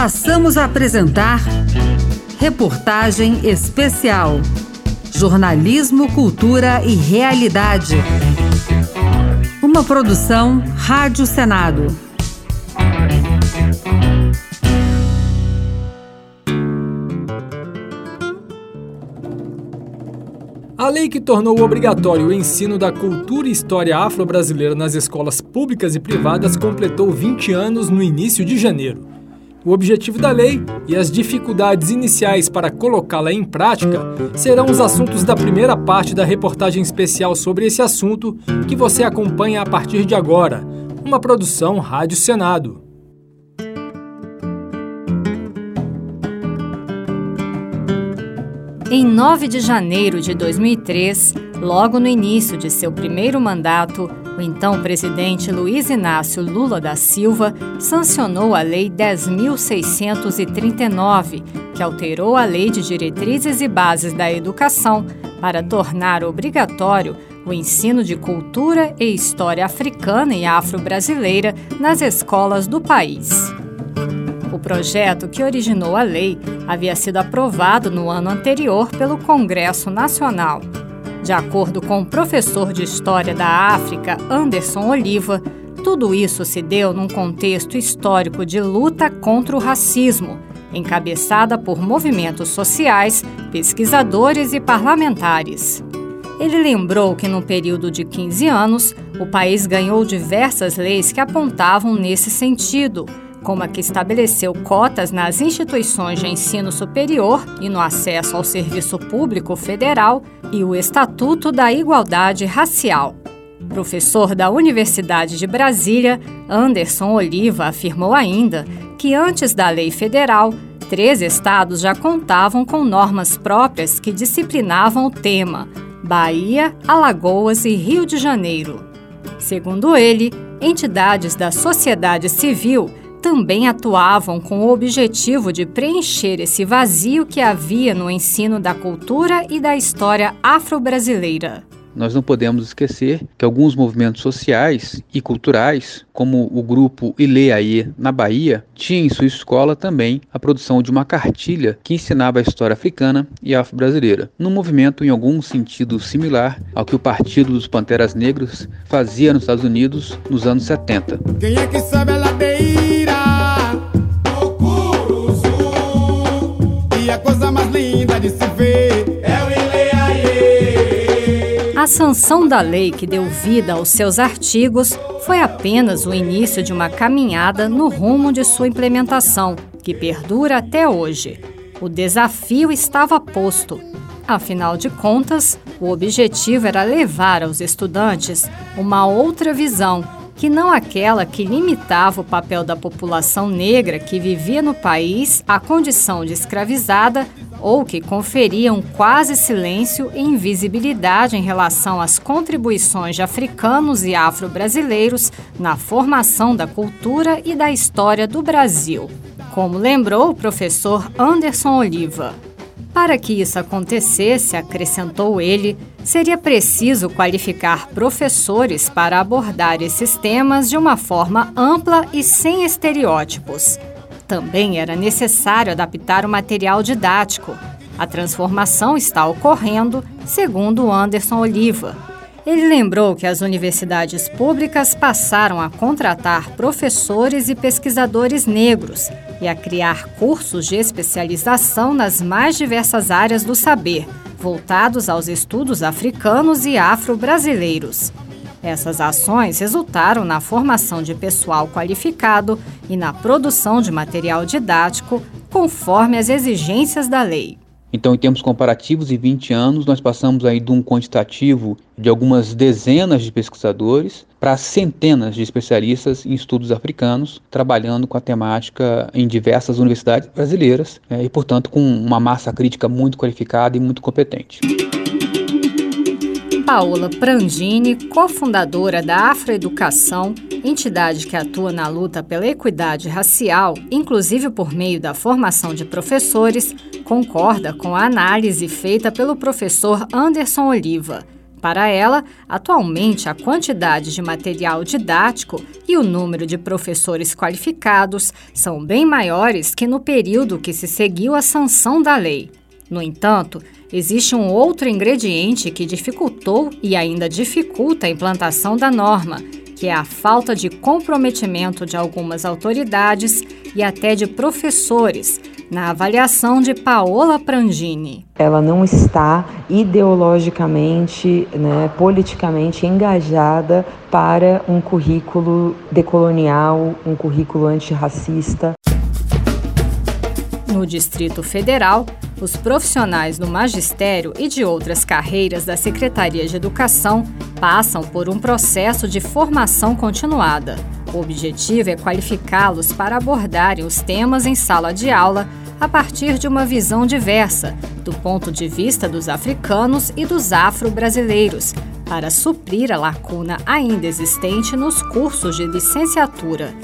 Passamos a apresentar Reportagem Especial. Jornalismo, Cultura e Realidade. Uma produção Rádio Senado. A lei que tornou obrigatório o ensino da cultura e história afro-brasileira nas escolas públicas e privadas completou 20 anos no início de janeiro. O objetivo da lei e as dificuldades iniciais para colocá-la em prática serão os assuntos da primeira parte da reportagem especial sobre esse assunto que você acompanha a partir de agora, uma produção Rádio Senado. Em 9 de janeiro de 2003, logo no início de seu primeiro mandato, o então presidente Luiz Inácio Lula da Silva sancionou a Lei 10.639, que alterou a Lei de Diretrizes e Bases da Educação para tornar obrigatório o ensino de cultura e história africana e afro-brasileira nas escolas do país. O projeto que originou a lei havia sido aprovado no ano anterior pelo Congresso Nacional. De acordo com o professor de História da África, Anderson Oliva, tudo isso se deu num contexto histórico de luta contra o racismo, encabeçada por movimentos sociais, pesquisadores e parlamentares. Ele lembrou que, no período de 15 anos, o país ganhou diversas leis que apontavam nesse sentido como a que estabeleceu cotas nas instituições de ensino superior e no acesso ao serviço público federal e o Estatuto da Igualdade Racial. Professor da Universidade de Brasília, Anderson Oliva afirmou ainda que antes da lei federal, três estados já contavam com normas próprias que disciplinavam o tema: Bahia, Alagoas e Rio de Janeiro. Segundo ele, entidades da sociedade civil também atuavam com o objetivo de preencher esse vazio que havia no ensino da cultura e da história afro-brasileira. Nós não podemos esquecer que alguns movimentos sociais e culturais, como o grupo Ileaê na Bahia, tinha em sua escola também a produção de uma cartilha que ensinava a história africana e afro-brasileira, num movimento em algum sentido similar ao que o Partido dos Panteras Negros fazia nos Estados Unidos nos anos 70. Quem é que sabe a linda de se ver é o A sanção da lei que deu vida aos seus artigos foi apenas o início de uma caminhada no rumo de sua implementação, que perdura até hoje. O desafio estava posto. Afinal de contas, o objetivo era levar aos estudantes uma outra visão que não aquela que limitava o papel da população negra que vivia no país à condição de escravizada ou que conferia um quase silêncio e invisibilidade em relação às contribuições de africanos e afro-brasileiros na formação da cultura e da história do Brasil. Como lembrou o professor Anderson Oliva. Para que isso acontecesse, acrescentou ele, seria preciso qualificar professores para abordar esses temas de uma forma ampla e sem estereótipos. Também era necessário adaptar o material didático. A transformação está ocorrendo, segundo Anderson Oliva. Ele lembrou que as universidades públicas passaram a contratar professores e pesquisadores negros e a criar cursos de especialização nas mais diversas áreas do saber, voltados aos estudos africanos e afro-brasileiros. Essas ações resultaram na formação de pessoal qualificado e na produção de material didático conforme as exigências da lei. Então, em termos comparativos, em 20 anos, nós passamos aí de um quantitativo de algumas dezenas de pesquisadores para centenas de especialistas em estudos africanos, trabalhando com a temática em diversas universidades brasileiras né, e, portanto, com uma massa crítica muito qualificada e muito competente. Paola Prangini, cofundadora da Afroeducação, entidade que atua na luta pela equidade racial, inclusive por meio da formação de professores, concorda com a análise feita pelo professor Anderson Oliva. Para ela, atualmente a quantidade de material didático e o número de professores qualificados são bem maiores que no período que se seguiu a sanção da lei. No entanto, existe um outro ingrediente que dificultou e ainda dificulta a implantação da norma, que é a falta de comprometimento de algumas autoridades e até de professores, na avaliação de Paola Prangini. Ela não está ideologicamente, né, politicamente engajada para um currículo decolonial, um currículo antirracista. No Distrito Federal, os profissionais do magistério e de outras carreiras da Secretaria de Educação passam por um processo de formação continuada. O objetivo é qualificá-los para abordarem os temas em sala de aula a partir de uma visão diversa, do ponto de vista dos africanos e dos afro-brasileiros, para suprir a lacuna ainda existente nos cursos de licenciatura.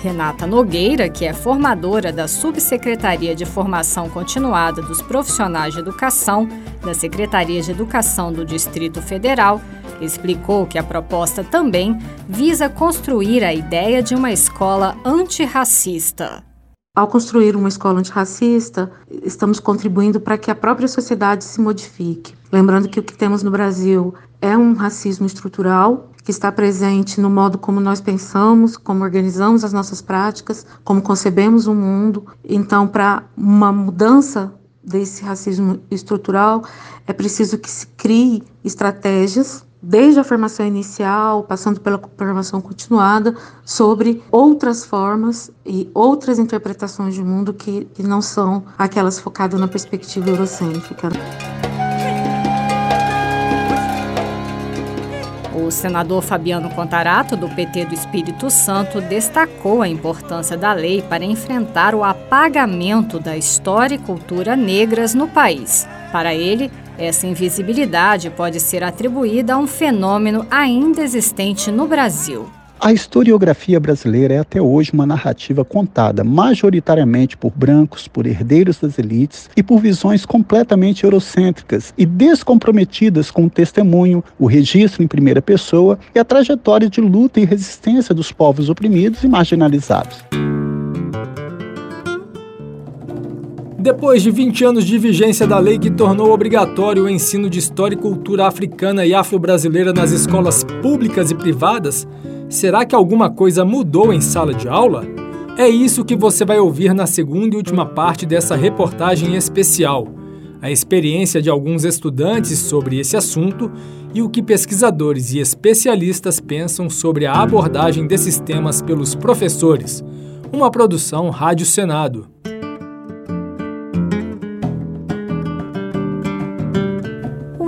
Renata Nogueira, que é formadora da Subsecretaria de Formação Continuada dos Profissionais de Educação da Secretaria de Educação do Distrito Federal, explicou que a proposta também visa construir a ideia de uma escola antirracista. Ao construir uma escola antirracista, estamos contribuindo para que a própria sociedade se modifique. Lembrando que o que temos no Brasil é um racismo estrutural que está presente no modo como nós pensamos, como organizamos as nossas práticas, como concebemos o mundo. Então, para uma mudança desse racismo estrutural, é preciso que se crie estratégias desde a formação inicial, passando pela formação continuada, sobre outras formas e outras interpretações de mundo que, que não são aquelas focadas na perspectiva eurocêntrica. O senador Fabiano Contarato, do PT do Espírito Santo, destacou a importância da lei para enfrentar o apagamento da história e cultura negras no país. Para ele, essa invisibilidade pode ser atribuída a um fenômeno ainda existente no Brasil. A historiografia brasileira é até hoje uma narrativa contada majoritariamente por brancos, por herdeiros das elites e por visões completamente eurocêntricas e descomprometidas com o testemunho, o registro em primeira pessoa e a trajetória de luta e resistência dos povos oprimidos e marginalizados. Depois de 20 anos de vigência da lei que tornou obrigatório o ensino de história e cultura africana e afro-brasileira nas escolas públicas e privadas, Será que alguma coisa mudou em sala de aula? É isso que você vai ouvir na segunda e última parte dessa reportagem especial. A experiência de alguns estudantes sobre esse assunto e o que pesquisadores e especialistas pensam sobre a abordagem desses temas pelos professores. Uma produção Rádio Senado.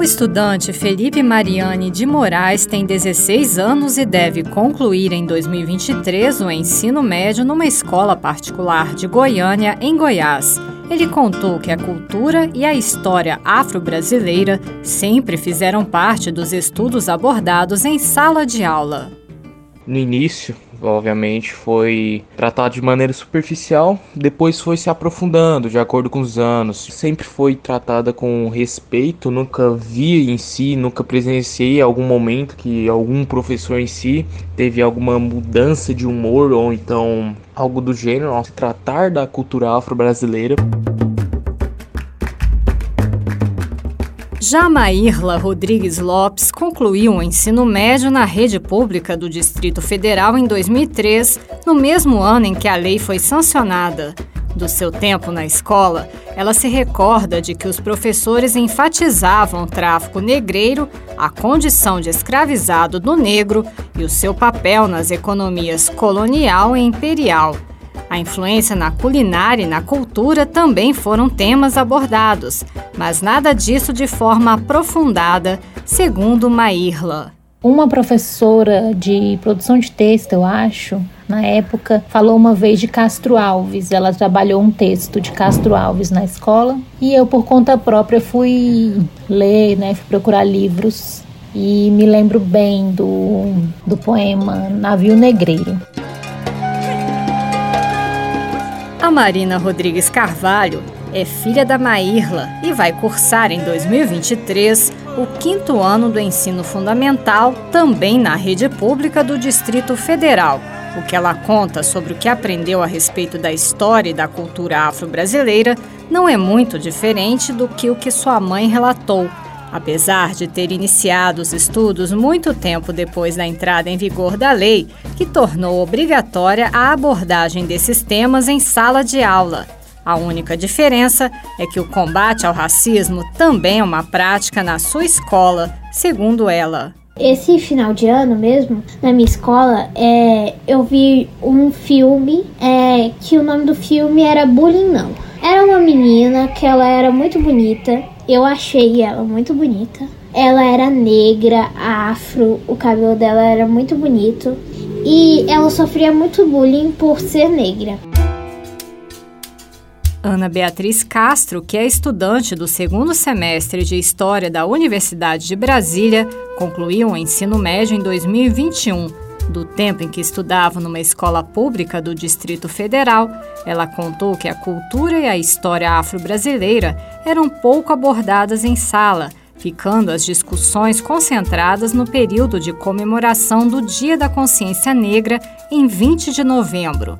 O estudante Felipe Mariani de Moraes tem 16 anos e deve concluir em 2023 o ensino médio numa escola particular de Goiânia, em Goiás. Ele contou que a cultura e a história afro-brasileira sempre fizeram parte dos estudos abordados em sala de aula. No início, obviamente foi tratado de maneira superficial, depois foi se aprofundando de acordo com os anos. Sempre foi tratada com respeito, nunca vi em si, nunca presenciei algum momento que algum professor em si teve alguma mudança de humor ou então algo do gênero ao se tratar da cultura afro-brasileira. Jamairla Rodrigues Lopes concluiu o ensino médio na rede pública do Distrito Federal em 2003, no mesmo ano em que a lei foi sancionada. Do seu tempo na escola, ela se recorda de que os professores enfatizavam o tráfico negreiro, a condição de escravizado do negro e o seu papel nas economias colonial e imperial. A influência na culinária e na cultura também foram temas abordados, mas nada disso de forma aprofundada, segundo Maírla. Uma professora de produção de texto, eu acho, na época, falou uma vez de Castro Alves. Ela trabalhou um texto de Castro Alves na escola e eu, por conta própria, fui ler, né, fui procurar livros e me lembro bem do, do poema Navio Negreiro. A Marina Rodrigues Carvalho é filha da Maírla e vai cursar em 2023 o quinto ano do ensino fundamental, também na rede pública do Distrito Federal. O que ela conta sobre o que aprendeu a respeito da história e da cultura afro-brasileira não é muito diferente do que o que sua mãe relatou. Apesar de ter iniciado os estudos muito tempo depois da entrada em vigor da lei, que tornou obrigatória a abordagem desses temas em sala de aula. A única diferença é que o combate ao racismo também é uma prática na sua escola, segundo ela. Esse final de ano mesmo, na minha escola, é, eu vi um filme é, que o nome do filme era Bullying Não. Era uma menina que ela era muito bonita. Eu achei ela muito bonita. Ela era negra, afro, o cabelo dela era muito bonito. E ela sofria muito bullying por ser negra. Ana Beatriz Castro, que é estudante do segundo semestre de História da Universidade de Brasília, concluiu o ensino médio em 2021. Do tempo em que estudava numa escola pública do Distrito Federal, ela contou que a cultura e a história afro-brasileira eram pouco abordadas em sala, ficando as discussões concentradas no período de comemoração do Dia da Consciência Negra, em 20 de novembro.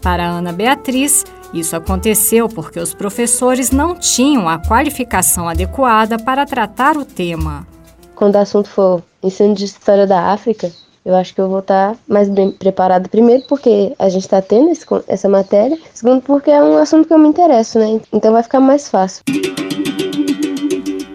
Para Ana Beatriz, isso aconteceu porque os professores não tinham a qualificação adequada para tratar o tema. Quando o assunto for ensino de história da África, eu acho que eu vou estar mais bem preparada. Primeiro, porque a gente está tendo esse, essa matéria. Segundo, porque é um assunto que eu me interesso, né? Então vai ficar mais fácil.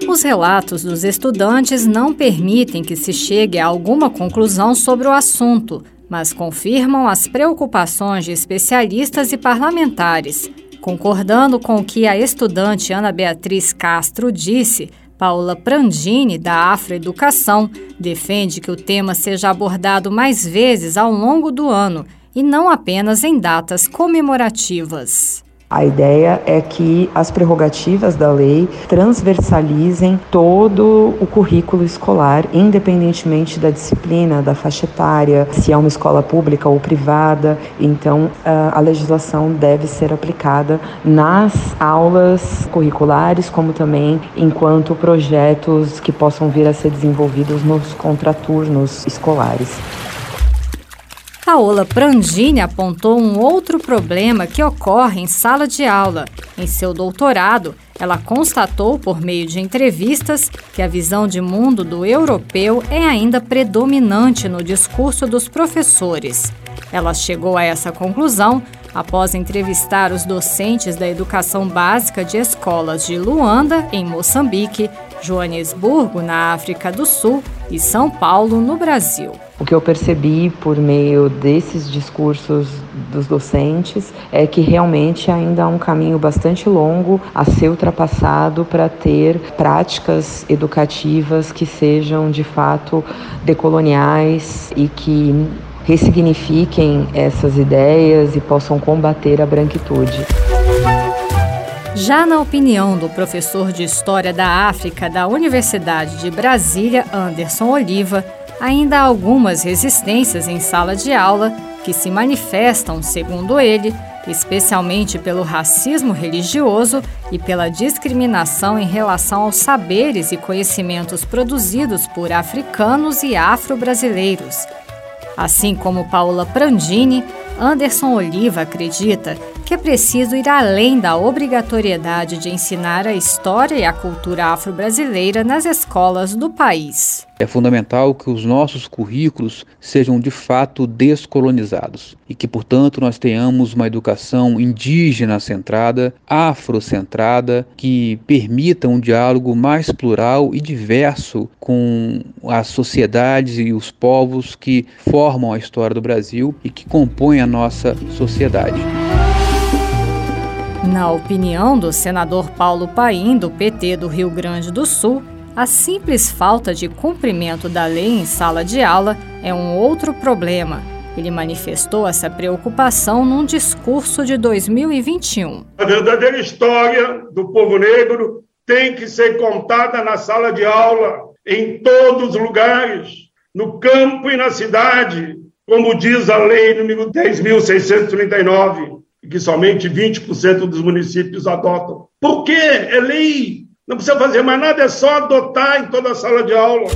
Os relatos dos estudantes não permitem que se chegue a alguma conclusão sobre o assunto, mas confirmam as preocupações de especialistas e parlamentares. Concordando com o que a estudante Ana Beatriz Castro disse, Paula Prandini, da Afroeducação, defende que o tema seja abordado mais vezes ao longo do ano e não apenas em datas comemorativas. A ideia é que as prerrogativas da lei transversalizem todo o currículo escolar, independentemente da disciplina, da faixa etária, se é uma escola pública ou privada. Então, a legislação deve ser aplicada nas aulas curriculares, como também enquanto projetos que possam vir a ser desenvolvidos nos contraturnos escolares. Paola Prandini apontou um outro problema que ocorre em sala de aula. Em seu doutorado, ela constatou, por meio de entrevistas, que a visão de mundo do europeu é ainda predominante no discurso dos professores. Ela chegou a essa conclusão após entrevistar os docentes da educação básica de escolas de Luanda, em Moçambique, Joanesburgo, na África do Sul, e São Paulo, no Brasil. O que eu percebi por meio desses discursos dos docentes é que realmente ainda há um caminho bastante longo a ser ultrapassado para ter práticas educativas que sejam de fato decoloniais e que ressignifiquem essas ideias e possam combater a branquitude. Já na opinião do professor de História da África da Universidade de Brasília, Anderson Oliva, ainda há algumas resistências em sala de aula que se manifestam, segundo ele, especialmente pelo racismo religioso e pela discriminação em relação aos saberes e conhecimentos produzidos por africanos e afro-brasileiros. Assim como Paula Prandini, Anderson Oliva acredita que é preciso ir além da obrigatoriedade de ensinar a história e a cultura afro-brasileira nas escolas do país. É fundamental que os nossos currículos sejam de fato descolonizados e que, portanto, nós tenhamos uma educação indígena centrada, afrocentrada, que permita um diálogo mais plural e diverso com as sociedades e os povos que formam a história do Brasil e que compõem a nossa sociedade. Na opinião do senador Paulo Paim, do PT do Rio Grande do Sul, a simples falta de cumprimento da lei em sala de aula é um outro problema. Ele manifestou essa preocupação num discurso de 2021. A verdadeira história do povo negro tem que ser contada na sala de aula, em todos os lugares, no campo e na cidade, como diz a lei número 10.639 que somente 20% dos municípios adotam. Por quê? É lei. Não precisa fazer mais nada, é só adotar em toda a sala de aula.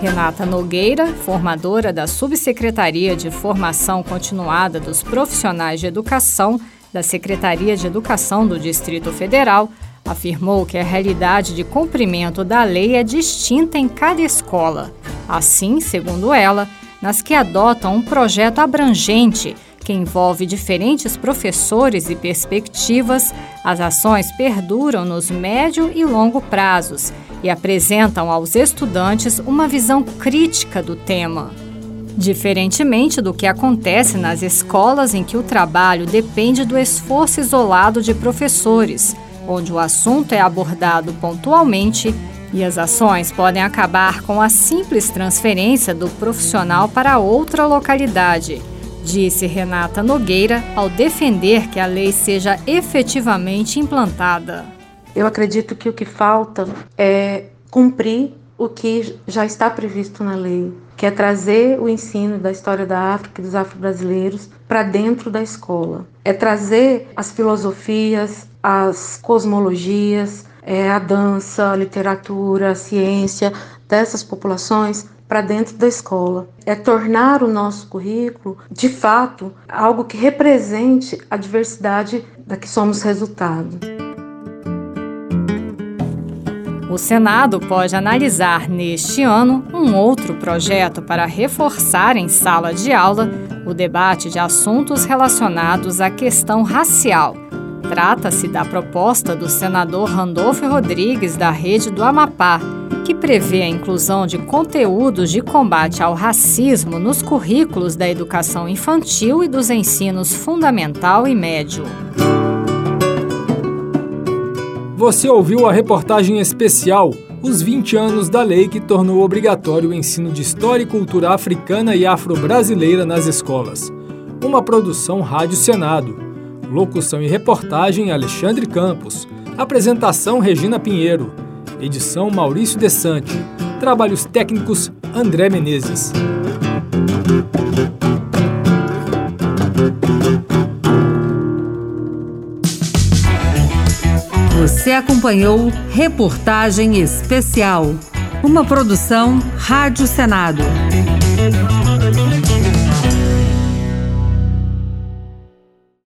Renata Nogueira, formadora da Subsecretaria de Formação Continuada dos Profissionais de Educação da Secretaria de Educação do Distrito Federal, afirmou que a realidade de cumprimento da lei é distinta em cada escola. Assim, segundo ela, nas que adotam um projeto abrangente que envolve diferentes professores e perspectivas, as ações perduram nos médio e longo prazos e apresentam aos estudantes uma visão crítica do tema. Diferentemente do que acontece nas escolas em que o trabalho depende do esforço isolado de professores, onde o assunto é abordado pontualmente e as ações podem acabar com a simples transferência do profissional para outra localidade disse Renata Nogueira ao defender que a lei seja efetivamente implantada. Eu acredito que o que falta é cumprir o que já está previsto na lei, que é trazer o ensino da história da África e dos afro-brasileiros para dentro da escola. É trazer as filosofias, as cosmologias, é, a dança, a literatura, a ciência dessas populações para dentro da escola. É tornar o nosso currículo, de fato, algo que represente a diversidade da que somos resultado. O Senado pode analisar neste ano um outro projeto para reforçar em sala de aula o debate de assuntos relacionados à questão racial. Trata-se da proposta do senador Randolfo Rodrigues, da Rede do Amapá, que prevê a inclusão de conteúdos de combate ao racismo nos currículos da educação infantil e dos ensinos fundamental e médio. Você ouviu a reportagem especial Os 20 anos da lei que tornou obrigatório o ensino de história e cultura africana e afro-brasileira nas escolas. Uma produção Rádio Senado. Locução e reportagem Alexandre Campos. Apresentação Regina Pinheiro. Edição Maurício Desante. Trabalhos técnicos André Menezes. Você acompanhou Reportagem Especial, uma produção Rádio Senado.